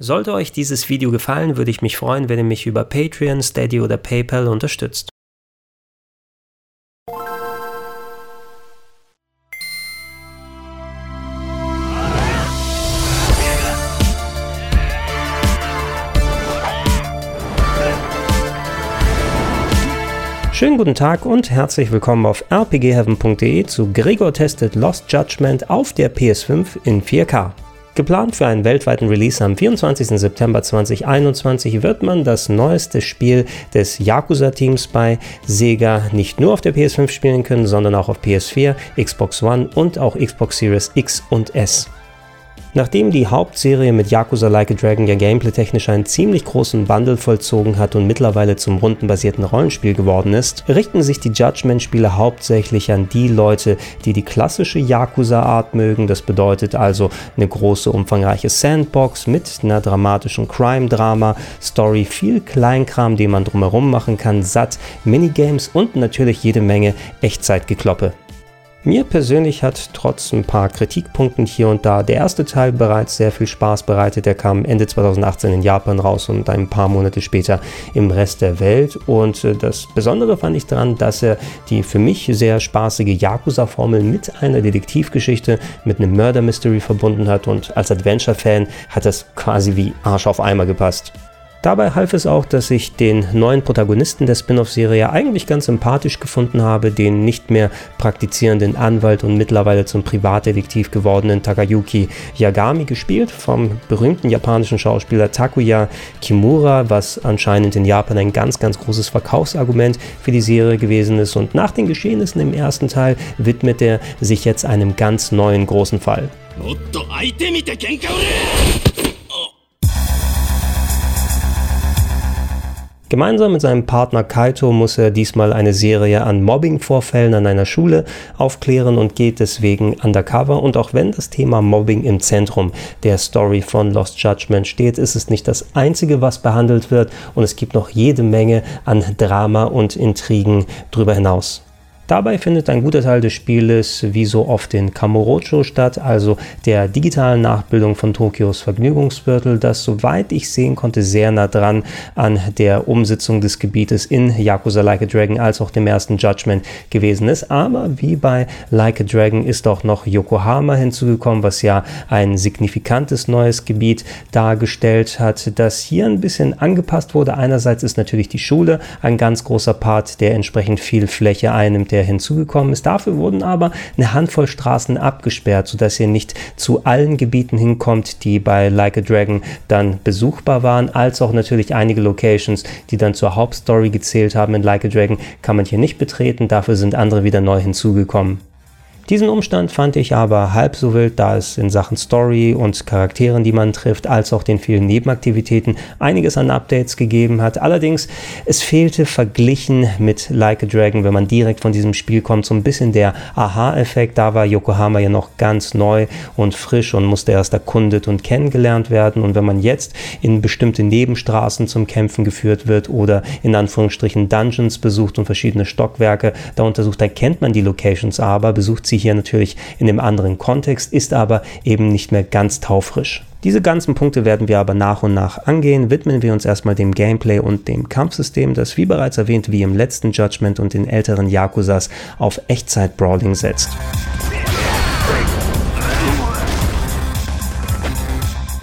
Sollte euch dieses Video gefallen, würde ich mich freuen, wenn ihr mich über Patreon, Steady oder PayPal unterstützt. Schönen guten Tag und herzlich willkommen auf rpgheaven.de zu Gregor Tested Lost Judgment auf der PS5 in 4K. Geplant für einen weltweiten Release am 24. September 2021 wird man das neueste Spiel des Yakuza-Teams bei Sega nicht nur auf der PS5 spielen können, sondern auch auf PS4, Xbox One und auch Xbox Series X und S. Nachdem die Hauptserie mit Yakuza Like a Dragon ja gameplay-technisch einen ziemlich großen Wandel vollzogen hat und mittlerweile zum rundenbasierten Rollenspiel geworden ist, richten sich die Judgment-Spiele hauptsächlich an die Leute, die die klassische Yakuza-Art mögen. Das bedeutet also eine große, umfangreiche Sandbox mit einer dramatischen Crime-Drama, Story, viel Kleinkram, den man drumherum machen kann, satt, Minigames und natürlich jede Menge Echtzeitgekloppe. Mir persönlich hat trotz ein paar Kritikpunkten hier und da der erste Teil bereits sehr viel Spaß bereitet. Der kam Ende 2018 in Japan raus und ein paar Monate später im Rest der Welt. Und äh, das Besondere fand ich daran, dass er die für mich sehr spaßige Yakuza-Formel mit einer Detektivgeschichte, mit einem Murder Mystery verbunden hat. Und als Adventure-Fan hat das quasi wie Arsch auf Eimer gepasst. Dabei half es auch, dass ich den neuen Protagonisten der Spin-off-Serie eigentlich ganz sympathisch gefunden habe, den nicht mehr praktizierenden Anwalt und mittlerweile zum Privatdetektiv gewordenen Takayuki Yagami, gespielt vom berühmten japanischen Schauspieler Takuya Kimura, was anscheinend in Japan ein ganz, ganz großes Verkaufsargument für die Serie gewesen ist. Und nach den Geschehnissen im ersten Teil widmet er sich jetzt einem ganz neuen großen Fall. Gemeinsam mit seinem Partner Kaito muss er diesmal eine Serie an Mobbing-Vorfällen an einer Schule aufklären und geht deswegen undercover. Und auch wenn das Thema Mobbing im Zentrum der Story von Lost Judgment steht, ist es nicht das einzige, was behandelt wird. Und es gibt noch jede Menge an Drama und Intrigen darüber hinaus. Dabei findet ein guter Teil des Spieles wie so oft in Kamurocho statt, also der digitalen Nachbildung von Tokios Vergnügungsviertel, das soweit ich sehen konnte sehr nah dran an der Umsetzung des Gebietes in Yakuza Like a Dragon als auch dem ersten Judgment gewesen ist. Aber wie bei Like a Dragon ist auch noch Yokohama hinzugekommen, was ja ein signifikantes neues Gebiet dargestellt hat, das hier ein bisschen angepasst wurde. Einerseits ist natürlich die Schule ein ganz großer Part, der entsprechend viel Fläche einnimmt der hinzugekommen ist. Dafür wurden aber eine Handvoll Straßen abgesperrt, sodass ihr nicht zu allen Gebieten hinkommt, die bei Like a Dragon dann besuchbar waren, als auch natürlich einige Locations, die dann zur Hauptstory gezählt haben in Like a Dragon, kann man hier nicht betreten. Dafür sind andere wieder neu hinzugekommen. Diesen Umstand fand ich aber halb so wild, da es in Sachen Story und Charakteren, die man trifft, als auch den vielen Nebenaktivitäten einiges an Updates gegeben hat. Allerdings, es fehlte verglichen mit Like a Dragon, wenn man direkt von diesem Spiel kommt, so ein bisschen der Aha-Effekt. Da war Yokohama ja noch ganz neu und frisch und musste erst erkundet und kennengelernt werden. Und wenn man jetzt in bestimmte Nebenstraßen zum Kämpfen geführt wird oder in Anführungsstrichen Dungeons besucht und verschiedene Stockwerke da untersucht, dann kennt man die Locations aber, besucht sie sie hier natürlich in einem anderen Kontext, ist aber eben nicht mehr ganz taufrisch. Diese ganzen Punkte werden wir aber nach und nach angehen. Widmen wir uns erstmal dem Gameplay und dem Kampfsystem, das wie bereits erwähnt wie im letzten Judgment und den älteren Yakuzas auf Echtzeit-Brawling setzt.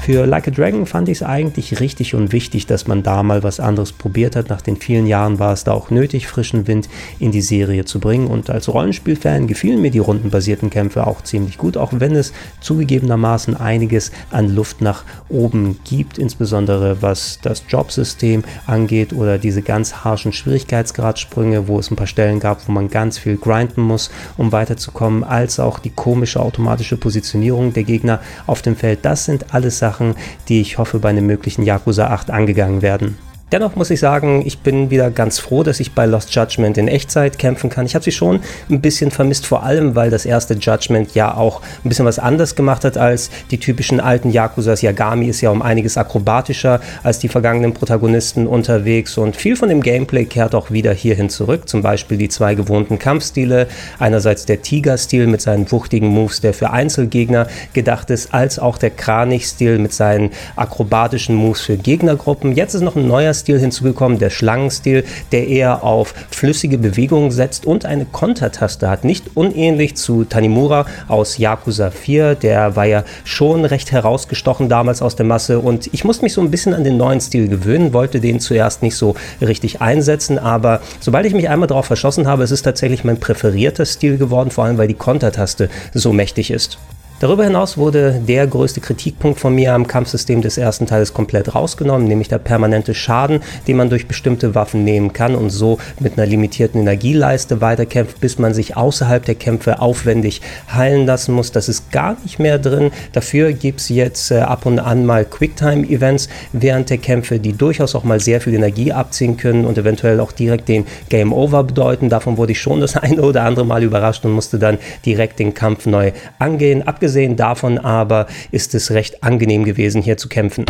Für Like a Dragon fand ich es eigentlich richtig und wichtig, dass man da mal was anderes probiert hat. Nach den vielen Jahren war es da auch nötig, frischen Wind in die Serie zu bringen. Und als Rollenspielfan gefielen mir die rundenbasierten Kämpfe auch ziemlich gut, auch wenn es zugegebenermaßen einiges an Luft nach oben gibt, insbesondere was das Jobsystem angeht oder diese ganz harschen Schwierigkeitsgradsprünge, wo es ein paar Stellen gab, wo man ganz viel grinden muss, um weiterzukommen, als auch die komische automatische Positionierung der Gegner auf dem Feld. Das sind alles Sachen, Sachen, die ich hoffe bei einem möglichen Yakuza 8 angegangen werden. Dennoch muss ich sagen, ich bin wieder ganz froh, dass ich bei Lost Judgment in Echtzeit kämpfen kann. Ich habe sie schon ein bisschen vermisst, vor allem weil das erste Judgment ja auch ein bisschen was anders gemacht hat als die typischen alten Yakuzas. Yagami ist ja um einiges akrobatischer als die vergangenen Protagonisten unterwegs und viel von dem Gameplay kehrt auch wieder hierhin zurück. Zum Beispiel die zwei gewohnten Kampfstile. Einerseits der Tiger-Stil mit seinen wuchtigen Moves, der für Einzelgegner gedacht ist, als auch der Kranich-Stil mit seinen akrobatischen Moves für Gegnergruppen. Jetzt ist noch ein neuer Stil hinzugekommen, der Schlangenstil, der eher auf flüssige Bewegungen setzt und eine Kontertaste hat. Nicht unähnlich zu Tanimura aus Yakuza 4, der war ja schon recht herausgestochen damals aus der Masse und ich musste mich so ein bisschen an den neuen Stil gewöhnen, wollte den zuerst nicht so richtig einsetzen, aber sobald ich mich einmal darauf verschossen habe, es ist tatsächlich mein präferierter Stil geworden, vor allem weil die Kontertaste so mächtig ist. Darüber hinaus wurde der größte Kritikpunkt von mir am Kampfsystem des ersten Teils komplett rausgenommen, nämlich der permanente Schaden, den man durch bestimmte Waffen nehmen kann und so mit einer limitierten Energieleiste weiterkämpft, bis man sich außerhalb der Kämpfe aufwendig heilen lassen muss. Das ist gar nicht mehr drin. Dafür gibt es jetzt äh, ab und an mal Quicktime-Events während der Kämpfe, die durchaus auch mal sehr viel Energie abziehen können und eventuell auch direkt den Game Over bedeuten. Davon wurde ich schon das eine oder andere Mal überrascht und musste dann direkt den Kampf neu angehen. Abgesehen Abgesehen davon aber ist es recht angenehm gewesen, hier zu kämpfen.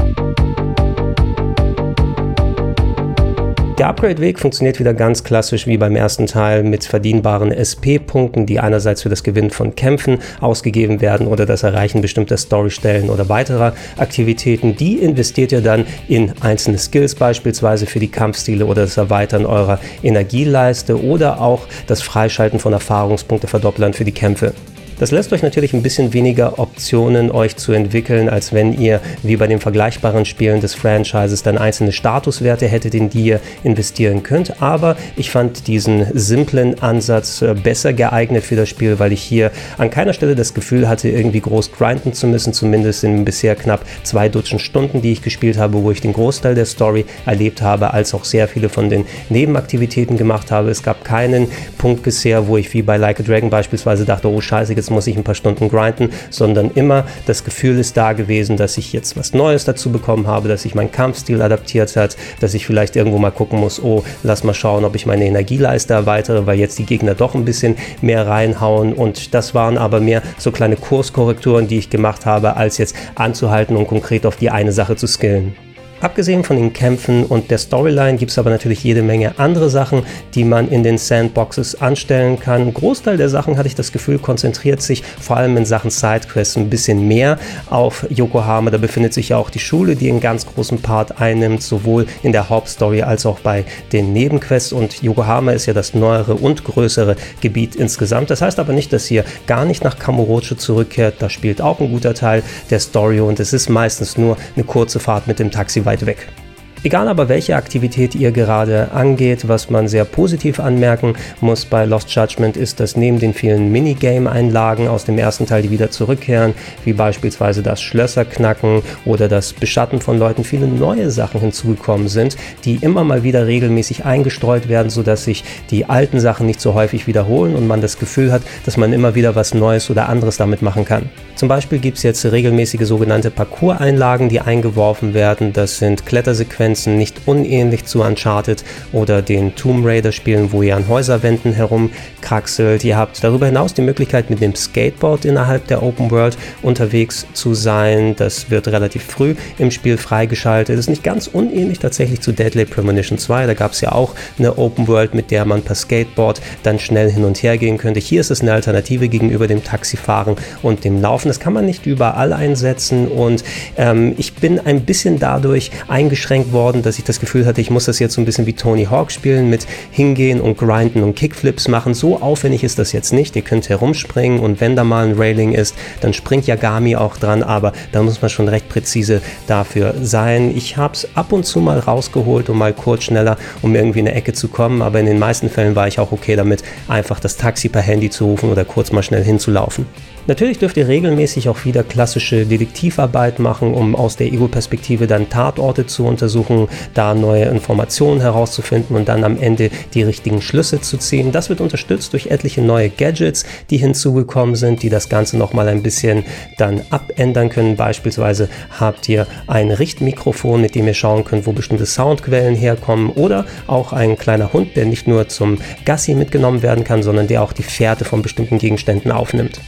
Der Upgrade-Weg funktioniert wieder ganz klassisch wie beim ersten Teil mit verdienbaren SP-Punkten, die einerseits für das Gewinnen von Kämpfen ausgegeben werden oder das Erreichen bestimmter Storystellen oder weiterer Aktivitäten. Die investiert ihr dann in einzelne Skills, beispielsweise für die Kampfstile oder das Erweitern eurer Energieleiste oder auch das Freischalten von Erfahrungspunkteverdopplern für die Kämpfe. Das lässt euch natürlich ein bisschen weniger Optionen, euch zu entwickeln, als wenn ihr wie bei den vergleichbaren Spielen des Franchises dann einzelne Statuswerte hättet, in die ihr investieren könnt. Aber ich fand diesen simplen Ansatz äh, besser geeignet für das Spiel, weil ich hier an keiner Stelle das Gefühl hatte, irgendwie groß grinden zu müssen, zumindest in bisher knapp zwei Dutzend Stunden, die ich gespielt habe, wo ich den Großteil der Story erlebt habe, als auch sehr viele von den Nebenaktivitäten gemacht habe. Es gab keinen Punkt bisher, wo ich wie bei Like a Dragon beispielsweise dachte, oh scheiße, jetzt muss ich ein paar Stunden grinden, sondern immer das Gefühl ist da gewesen, dass ich jetzt was Neues dazu bekommen habe, dass sich mein Kampfstil adaptiert hat, dass ich vielleicht irgendwo mal gucken muss, oh, lass mal schauen, ob ich meine Energieleiste erweitere, weil jetzt die Gegner doch ein bisschen mehr reinhauen und das waren aber mehr so kleine Kurskorrekturen, die ich gemacht habe, als jetzt anzuhalten und konkret auf die eine Sache zu skillen. Abgesehen von den Kämpfen und der Storyline gibt es aber natürlich jede Menge andere Sachen, die man in den Sandboxes anstellen kann. Ein Großteil der Sachen, hatte ich das Gefühl, konzentriert sich vor allem in Sachen Sidequests ein bisschen mehr auf Yokohama. Da befindet sich ja auch die Schule, die einen ganz großen Part einnimmt, sowohl in der Hauptstory als auch bei den Nebenquests. Und Yokohama ist ja das neuere und größere Gebiet insgesamt. Das heißt aber nicht, dass ihr gar nicht nach Kamurocho zurückkehrt. Da spielt auch ein guter Teil der Story und es ist meistens nur eine kurze Fahrt mit dem Taxi weit weg. Egal aber welche Aktivität ihr gerade angeht, was man sehr positiv anmerken muss bei Lost Judgment ist, dass neben den vielen Minigame-Einlagen aus dem ersten Teil, die wieder zurückkehren, wie beispielsweise das Schlösserknacken oder das Beschatten von Leuten, viele neue Sachen hinzugekommen sind, die immer mal wieder regelmäßig eingestreut werden, sodass sich die alten Sachen nicht so häufig wiederholen und man das Gefühl hat, dass man immer wieder was Neues oder anderes damit machen kann. Zum Beispiel gibt es jetzt regelmäßige sogenannte Parcours-Einlagen, die eingeworfen werden. Das sind Klettersequenzen, Sequenzen nicht unähnlich zu Uncharted oder den Tomb Raider Spielen, wo ihr an Häuserwänden herumkraxelt. Ihr habt darüber hinaus die Möglichkeit, mit dem Skateboard innerhalb der Open World unterwegs zu sein. Das wird relativ früh im Spiel freigeschaltet. Das ist nicht ganz unähnlich tatsächlich zu Deadly Premonition 2. Da gab es ja auch eine Open World, mit der man per Skateboard dann schnell hin und her gehen könnte. Hier ist es eine Alternative gegenüber dem Taxifahren und dem Laufen. Das kann man nicht überall einsetzen und ähm, ich bin ein bisschen dadurch eingeschränkt worden geworden, dass ich das Gefühl hatte, ich muss das jetzt so ein bisschen wie Tony Hawk spielen, mit hingehen und grinden und Kickflips machen. So aufwendig ist das jetzt nicht. Ihr könnt herumspringen und wenn da mal ein Railing ist, dann springt Yagami auch dran, aber da muss man schon recht präzise dafür sein. Ich habe es ab und zu mal rausgeholt, um mal kurz schneller, um irgendwie in eine Ecke zu kommen, aber in den meisten Fällen war ich auch okay damit, einfach das Taxi per Handy zu rufen oder kurz mal schnell hinzulaufen. Natürlich dürft ihr regelmäßig auch wieder klassische Detektivarbeit machen, um aus der Ego-Perspektive dann Tatorte zu untersuchen, da neue Informationen herauszufinden und dann am Ende die richtigen Schlüsse zu ziehen. Das wird unterstützt durch etliche neue Gadgets, die hinzugekommen sind, die das Ganze nochmal ein bisschen dann abändern können. Beispielsweise habt ihr ein Richtmikrofon, mit dem ihr schauen könnt, wo bestimmte Soundquellen herkommen oder auch ein kleiner Hund, der nicht nur zum Gassi mitgenommen werden kann, sondern der auch die Fährte von bestimmten Gegenständen aufnimmt.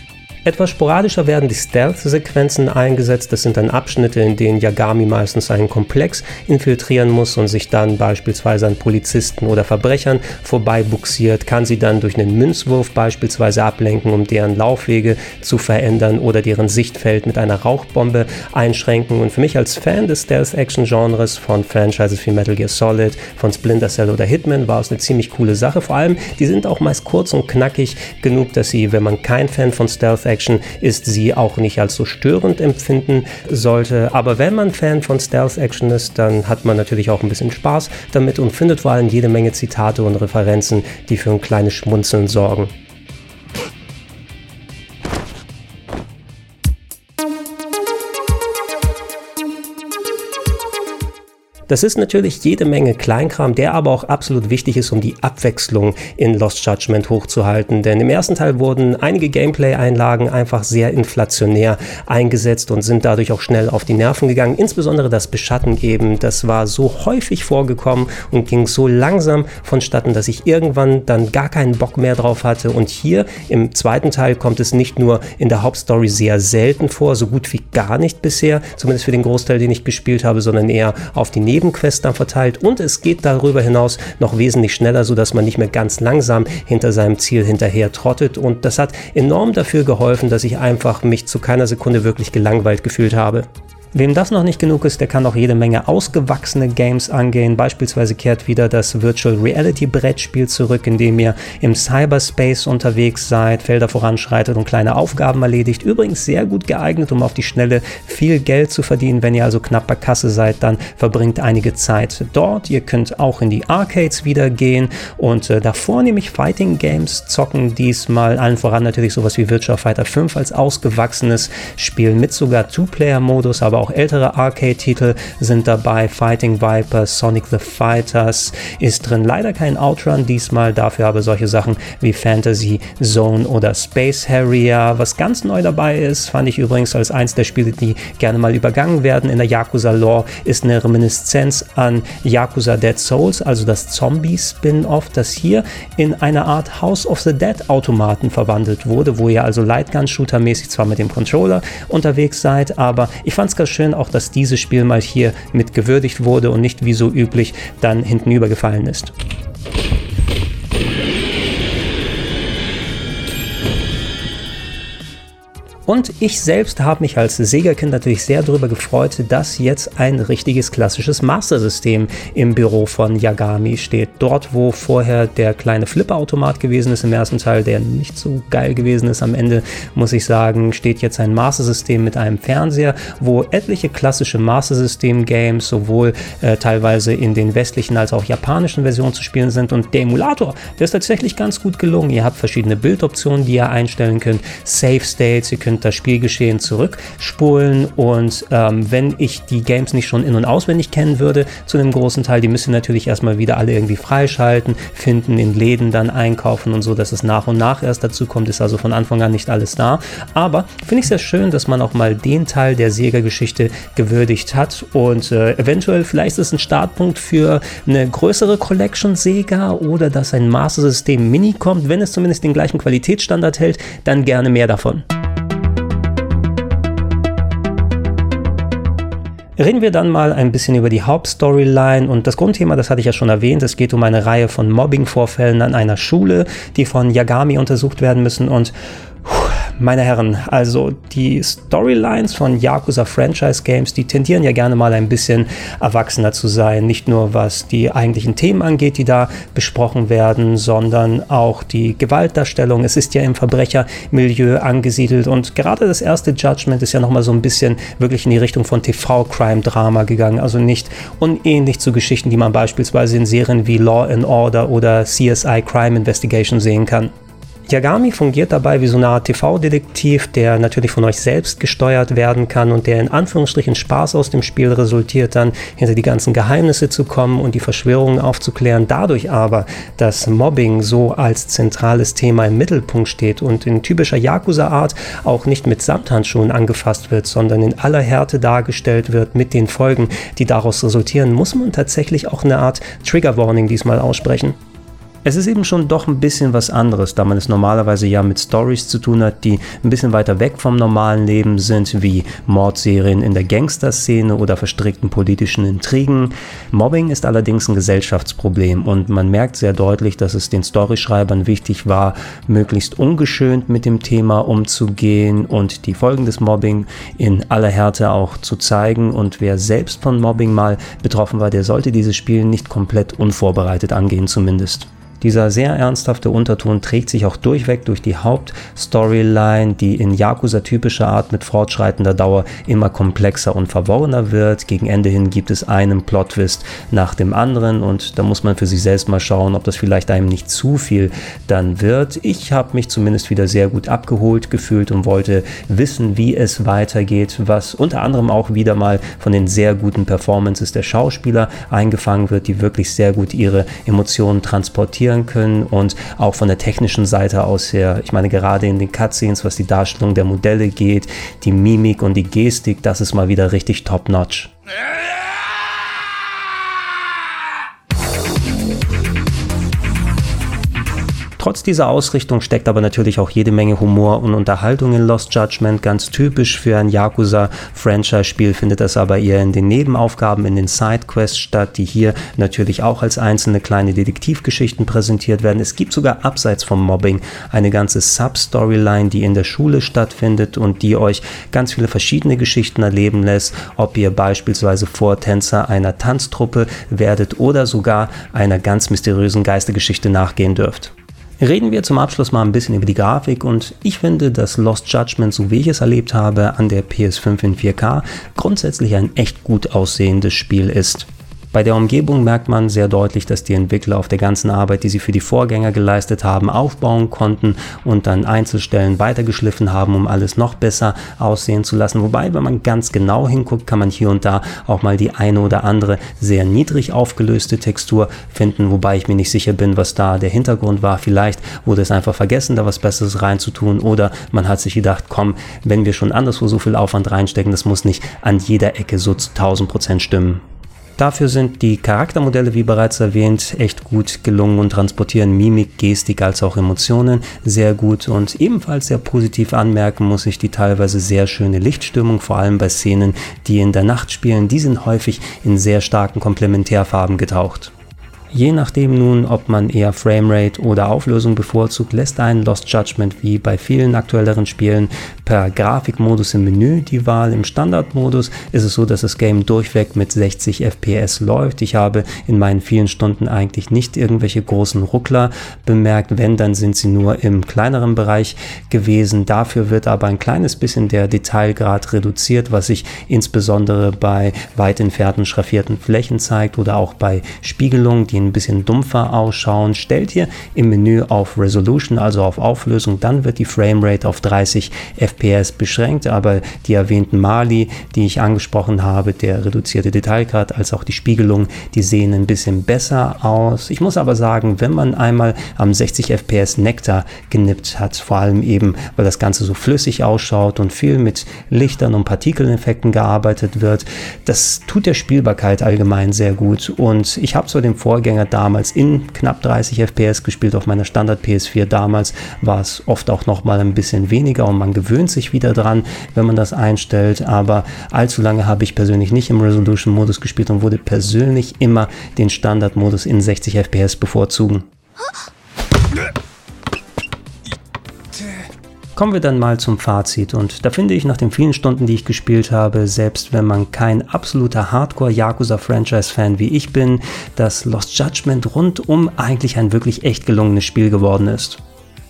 Etwas sporadischer werden die Stealth-Sequenzen eingesetzt. Das sind dann Abschnitte, in denen Yagami meistens einen Komplex infiltrieren muss und sich dann beispielsweise an Polizisten oder Verbrechern vorbei buxiert, kann sie dann durch einen Münzwurf beispielsweise ablenken, um deren Laufwege zu verändern oder deren Sichtfeld mit einer Rauchbombe einschränken. Und für mich als Fan des Stealth-Action-Genres von Franchises wie Metal Gear Solid, von Splinter Cell oder Hitman war es eine ziemlich coole Sache. Vor allem, die sind auch meist kurz und knackig genug, dass sie, wenn man kein Fan von Stealth Action ist, sie auch nicht als so störend empfinden sollte. Aber wenn man Fan von Stealth Action ist, dann hat man natürlich auch ein bisschen Spaß damit und findet vor allem jede Menge Zitate und Referenzen, die für ein kleines Schmunzeln sorgen. Das ist natürlich jede Menge Kleinkram, der aber auch absolut wichtig ist, um die Abwechslung in Lost Judgment hochzuhalten. Denn im ersten Teil wurden einige Gameplay-Einlagen einfach sehr inflationär eingesetzt und sind dadurch auch schnell auf die Nerven gegangen. Insbesondere das Beschatten eben, das war so häufig vorgekommen und ging so langsam vonstatten, dass ich irgendwann dann gar keinen Bock mehr drauf hatte. Und hier im zweiten Teil kommt es nicht nur in der Hauptstory sehr selten vor, so gut wie gar nicht bisher, zumindest für den Großteil, den ich gespielt habe, sondern eher auf die Neben Nebenquests dann verteilt und es geht darüber hinaus noch wesentlich schneller, sodass man nicht mehr ganz langsam hinter seinem Ziel hinterher trottet und das hat enorm dafür geholfen, dass ich einfach mich zu keiner Sekunde wirklich gelangweilt gefühlt habe. Wem das noch nicht genug ist, der kann auch jede Menge ausgewachsene Games angehen. Beispielsweise kehrt wieder das Virtual Reality Brettspiel zurück, in dem ihr im Cyberspace unterwegs seid, Felder voranschreitet und kleine Aufgaben erledigt. Übrigens sehr gut geeignet, um auf die Schnelle viel Geld zu verdienen. Wenn ihr also knapp bei Kasse seid, dann verbringt einige Zeit dort. Ihr könnt auch in die Arcades wieder gehen und äh, davor nämlich Fighting Games zocken. Diesmal allen voran natürlich sowas wie Virtual Fighter 5 als ausgewachsenes Spiel mit sogar Two-Player-Modus, aber auch ältere Arcade-Titel sind dabei. Fighting Vipers, Sonic the Fighters ist drin. Leider kein Outrun diesmal, dafür aber solche Sachen wie Fantasy Zone oder Space Harrier. Was ganz neu dabei ist, fand ich übrigens als eins der Spiele, die gerne mal übergangen werden in der Yakuza-Lore, ist eine Reminiszenz an Yakuza Dead Souls, also das Zombie-Spin-Off, das hier in eine Art House of the Dead-Automaten verwandelt wurde, wo ihr also Lightgun-Shooter-mäßig zwar mit dem Controller unterwegs seid, aber ich fand es ganz schön auch, dass dieses Spiel mal hier mit gewürdigt wurde und nicht wie so üblich dann hintenübergefallen ist. Und ich selbst habe mich als Sega-Kind natürlich sehr darüber gefreut, dass jetzt ein richtiges klassisches Master-System im Büro von Yagami steht. Dort, wo vorher der kleine Flipper-Automat gewesen ist im ersten Teil, der nicht so geil gewesen ist. Am Ende muss ich sagen, steht jetzt ein Master-System mit einem Fernseher, wo etliche klassische Master-System-Games sowohl äh, teilweise in den westlichen als auch japanischen Versionen zu spielen sind. Und der Emulator, der ist tatsächlich ganz gut gelungen. Ihr habt verschiedene Bildoptionen, die ihr einstellen könnt, Save States, ihr könnt das Spielgeschehen zurückspulen und ähm, wenn ich die Games nicht schon in- und auswendig kennen würde, zu einem großen Teil, die müsst ihr natürlich erstmal wieder alle irgendwie freischalten, finden, in Läden dann einkaufen und so, dass es nach und nach erst dazu kommt, ist also von Anfang an nicht alles da. Aber finde ich sehr schön, dass man auch mal den Teil der Sega-Geschichte gewürdigt hat und äh, eventuell vielleicht ist es ein Startpunkt für eine größere Collection Sega oder dass ein Master System Mini kommt, wenn es zumindest den gleichen Qualitätsstandard hält, dann gerne mehr davon. Reden wir dann mal ein bisschen über die Hauptstoryline und das Grundthema, das hatte ich ja schon erwähnt. Es geht um eine Reihe von Mobbing-Vorfällen an einer Schule, die von Yagami untersucht werden müssen und meine Herren, also die Storylines von Yakuza Franchise Games, die tendieren ja gerne mal ein bisschen erwachsener zu sein. Nicht nur was die eigentlichen Themen angeht, die da besprochen werden, sondern auch die Gewaltdarstellung. Es ist ja im Verbrechermilieu angesiedelt und gerade das erste Judgment ist ja nochmal so ein bisschen wirklich in die Richtung von TV-Crime-Drama gegangen. Also nicht unähnlich zu Geschichten, die man beispielsweise in Serien wie Law and Order oder CSI Crime Investigation sehen kann. Yagami fungiert dabei wie so eine Art TV-Detektiv, der natürlich von euch selbst gesteuert werden kann und der in Anführungsstrichen Spaß aus dem Spiel resultiert, dann hinter die ganzen Geheimnisse zu kommen und die Verschwörungen aufzuklären. Dadurch aber, dass Mobbing so als zentrales Thema im Mittelpunkt steht und in typischer Yakuza-Art auch nicht mit Samthandschuhen angefasst wird, sondern in aller Härte dargestellt wird mit den Folgen, die daraus resultieren, muss man tatsächlich auch eine Art Trigger Warning diesmal aussprechen. Es ist eben schon doch ein bisschen was anderes, da man es normalerweise ja mit Stories zu tun hat, die ein bisschen weiter weg vom normalen Leben sind, wie Mordserien in der Gangsterszene oder verstrickten politischen Intrigen. Mobbing ist allerdings ein Gesellschaftsproblem und man merkt sehr deutlich, dass es den Storyschreibern wichtig war, möglichst ungeschönt mit dem Thema umzugehen und die Folgen des Mobbing in aller Härte auch zu zeigen. Und wer selbst von Mobbing mal betroffen war, der sollte dieses Spiel nicht komplett unvorbereitet angehen zumindest. Dieser sehr ernsthafte Unterton trägt sich auch durchweg durch die Hauptstoryline, die in Yakuza-typischer Art mit fortschreitender Dauer immer komplexer und verworrener wird. Gegen Ende hin gibt es einen Plot-Twist nach dem anderen und da muss man für sich selbst mal schauen, ob das vielleicht einem nicht zu viel dann wird. Ich habe mich zumindest wieder sehr gut abgeholt gefühlt und wollte wissen, wie es weitergeht, was unter anderem auch wieder mal von den sehr guten Performances der Schauspieler eingefangen wird, die wirklich sehr gut ihre Emotionen transportieren interpretieren können und auch von der technischen Seite aus her, ich meine gerade in den Cutscenes, was die Darstellung der Modelle geht, die Mimik und die Gestik, das ist mal wieder richtig top-notch. Trotz dieser Ausrichtung steckt aber natürlich auch jede Menge Humor und Unterhaltung in Lost Judgment. Ganz typisch für ein Yakuza-Franchise-Spiel findet das aber eher in den Nebenaufgaben, in den Sidequests statt, die hier natürlich auch als einzelne kleine Detektivgeschichten präsentiert werden. Es gibt sogar abseits vom Mobbing eine ganze Sub-Storyline, die in der Schule stattfindet und die euch ganz viele verschiedene Geschichten erleben lässt, ob ihr beispielsweise Vortänzer einer Tanztruppe werdet oder sogar einer ganz mysteriösen Geistergeschichte nachgehen dürft. Reden wir zum Abschluss mal ein bisschen über die Grafik und ich finde, dass Lost Judgment, so wie ich es erlebt habe, an der PS5 in 4K grundsätzlich ein echt gut aussehendes Spiel ist. Bei der Umgebung merkt man sehr deutlich, dass die Entwickler auf der ganzen Arbeit, die sie für die Vorgänger geleistet haben, aufbauen konnten und dann Einzelstellen weitergeschliffen haben, um alles noch besser aussehen zu lassen. Wobei, wenn man ganz genau hinguckt, kann man hier und da auch mal die eine oder andere sehr niedrig aufgelöste Textur finden, wobei ich mir nicht sicher bin, was da der Hintergrund war. Vielleicht wurde es einfach vergessen, da was Besseres reinzutun oder man hat sich gedacht, komm, wenn wir schon anderswo so viel Aufwand reinstecken, das muss nicht an jeder Ecke so zu 1000 Prozent stimmen. Dafür sind die Charaktermodelle, wie bereits erwähnt, echt gut gelungen und transportieren Mimik, Gestik als auch Emotionen sehr gut. Und ebenfalls sehr positiv anmerken muss ich die teilweise sehr schöne Lichtstimmung, vor allem bei Szenen, die in der Nacht spielen. Die sind häufig in sehr starken Komplementärfarben getaucht. Je nachdem nun, ob man eher Framerate oder Auflösung bevorzugt, lässt einen Lost Judgment wie bei vielen aktuelleren Spielen per Grafikmodus im Menü die Wahl. Im Standardmodus ist es so, dass das Game durchweg mit 60 FPS läuft. Ich habe in meinen vielen Stunden eigentlich nicht irgendwelche großen Ruckler bemerkt. Wenn, dann sind sie nur im kleineren Bereich gewesen. Dafür wird aber ein kleines bisschen der Detailgrad reduziert, was sich insbesondere bei weit entfernten schraffierten Flächen zeigt oder auch bei Spiegelungen, die ein bisschen dumpfer ausschauen, stellt ihr im Menü auf Resolution, also auf Auflösung, dann wird die Framerate auf 30 FPS beschränkt, aber die erwähnten Mali, die ich angesprochen habe, der reduzierte Detailgrad als auch die Spiegelung, die sehen ein bisschen besser aus. Ich muss aber sagen, wenn man einmal am 60 FPS Nektar genippt hat, vor allem eben, weil das Ganze so flüssig ausschaut und viel mit Lichtern und Partikeleffekten gearbeitet wird, das tut der Spielbarkeit allgemein sehr gut und ich habe so den Vorgänger Vorgänger damals in knapp 30 FPS gespielt. Auf meiner Standard PS4 damals war es oft auch noch mal ein bisschen weniger und man gewöhnt sich wieder dran, wenn man das einstellt. Aber allzu lange habe ich persönlich nicht im Resolution-Modus gespielt und würde persönlich immer den Standard-Modus in 60 FPS bevorzugen. Kommen wir dann mal zum Fazit und da finde ich nach den vielen Stunden, die ich gespielt habe, selbst wenn man kein absoluter Hardcore-Yakuza-Franchise-Fan wie ich bin, dass Lost Judgment rundum eigentlich ein wirklich echt gelungenes Spiel geworden ist.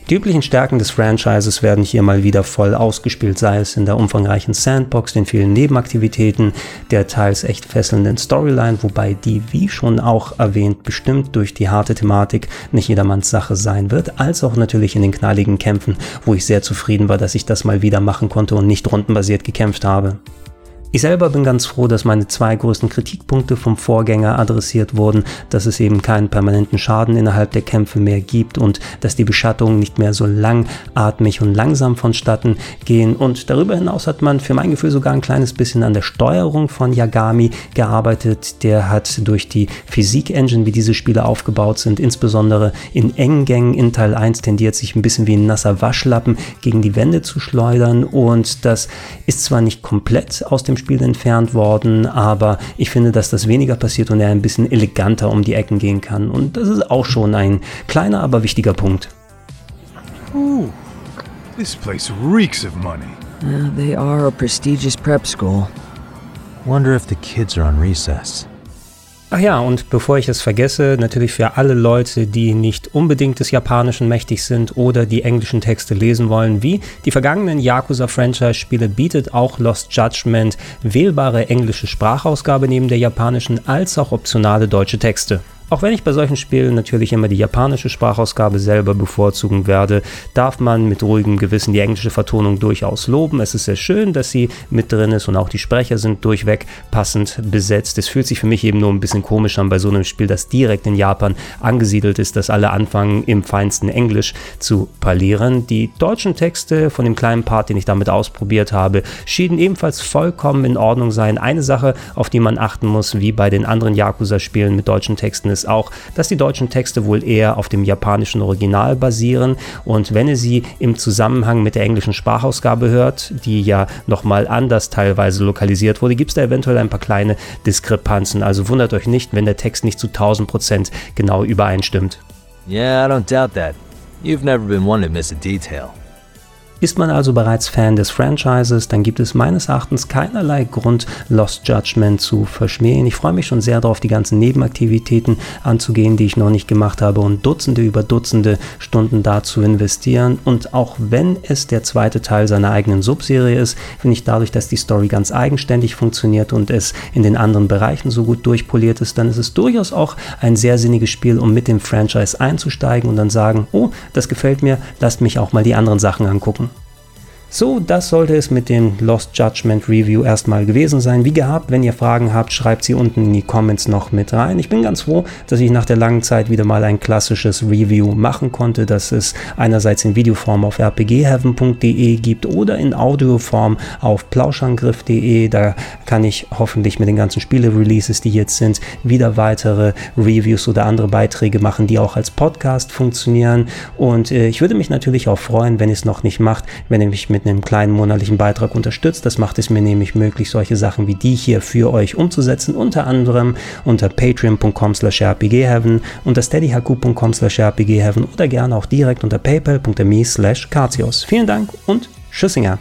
Die üblichen Stärken des Franchises werden hier mal wieder voll ausgespielt, sei es in der umfangreichen Sandbox, den vielen Nebenaktivitäten, der teils echt fesselnden Storyline, wobei die, wie schon auch erwähnt, bestimmt durch die harte Thematik nicht jedermanns Sache sein wird, als auch natürlich in den knalligen Kämpfen, wo ich sehr zufrieden war, dass ich das mal wieder machen konnte und nicht rundenbasiert gekämpft habe. Ich selber bin ganz froh, dass meine zwei größten Kritikpunkte vom Vorgänger adressiert wurden, dass es eben keinen permanenten Schaden innerhalb der Kämpfe mehr gibt und dass die Beschattungen nicht mehr so langatmig und langsam vonstatten gehen. Und darüber hinaus hat man für mein Gefühl sogar ein kleines bisschen an der Steuerung von Yagami gearbeitet. Der hat durch die Physik-Engine, wie diese Spiele aufgebaut sind, insbesondere in engen Gängen in Teil 1 tendiert sich ein bisschen wie ein nasser Waschlappen gegen die Wände zu schleudern. Und das ist zwar nicht komplett aus dem Spiel entfernt worden, aber ich finde, dass das weniger passiert und er ein bisschen eleganter um die Ecken gehen kann. Und das ist auch schon ein kleiner, aber wichtiger Punkt. Ooh, this place reeks of money. Uh, they are a prestigious prep school. Wonder if the kids are on recess. Ach ja, und bevor ich es vergesse, natürlich für alle Leute, die nicht unbedingt des Japanischen mächtig sind oder die englischen Texte lesen wollen, wie die vergangenen Yakuza-Franchise-Spiele bietet auch Lost Judgment wählbare englische Sprachausgabe neben der japanischen als auch optionale deutsche Texte. Auch wenn ich bei solchen Spielen natürlich immer die japanische Sprachausgabe selber bevorzugen werde, darf man mit ruhigem Gewissen die englische Vertonung durchaus loben. Es ist sehr schön, dass sie mit drin ist und auch die Sprecher sind durchweg passend besetzt. Es fühlt sich für mich eben nur ein bisschen komisch an bei so einem Spiel, das direkt in Japan angesiedelt ist, dass alle anfangen im feinsten Englisch zu parlieren. Die deutschen Texte von dem kleinen Part, den ich damit ausprobiert habe, schieden ebenfalls vollkommen in Ordnung sein. Eine Sache, auf die man achten muss, wie bei den anderen Yakuza-Spielen mit deutschen Texten, ist auch, dass die deutschen Texte wohl eher auf dem japanischen Original basieren und wenn ihr sie im Zusammenhang mit der englischen Sprachausgabe hört, die ja nochmal anders teilweise lokalisiert wurde, gibt es da eventuell ein paar kleine Diskrepanzen. Also wundert euch nicht, wenn der Text nicht zu 1000% genau übereinstimmt. Yeah, I don't doubt that. You've never been one to miss a detail. Ist man also bereits Fan des Franchises, dann gibt es meines Erachtens keinerlei Grund, Lost Judgment zu verschmähen. Ich freue mich schon sehr darauf, die ganzen Nebenaktivitäten anzugehen, die ich noch nicht gemacht habe und Dutzende über Dutzende Stunden da zu investieren. Und auch wenn es der zweite Teil seiner eigenen Subserie ist, finde ich dadurch, dass die Story ganz eigenständig funktioniert und es in den anderen Bereichen so gut durchpoliert ist, dann ist es durchaus auch ein sehr sinniges Spiel, um mit dem Franchise einzusteigen und dann sagen, oh, das gefällt mir, lasst mich auch mal die anderen Sachen angucken. So, das sollte es mit dem Lost Judgment Review erstmal gewesen sein. Wie gehabt, wenn ihr Fragen habt, schreibt sie unten in die Comments noch mit rein. Ich bin ganz froh, dass ich nach der langen Zeit wieder mal ein klassisches Review machen konnte, dass es einerseits in Videoform auf rpgheaven.de gibt oder in Audioform auf plauschangriff.de. Da kann ich hoffentlich mit den ganzen Spiele-Releases, die jetzt sind, wieder weitere Reviews oder andere Beiträge machen, die auch als Podcast funktionieren. Und äh, ich würde mich natürlich auch freuen, wenn ihr es noch nicht macht, wenn ihr mich mit mit einem kleinen monatlichen Beitrag unterstützt. Das macht es mir nämlich möglich, solche Sachen wie die hier für euch umzusetzen, unter anderem unter patreon.com slash rpgheaven, unter steadyhq.com slash rpgheaven oder gerne auch direkt unter paypal.me slash Vielen Dank und Tschüssinger.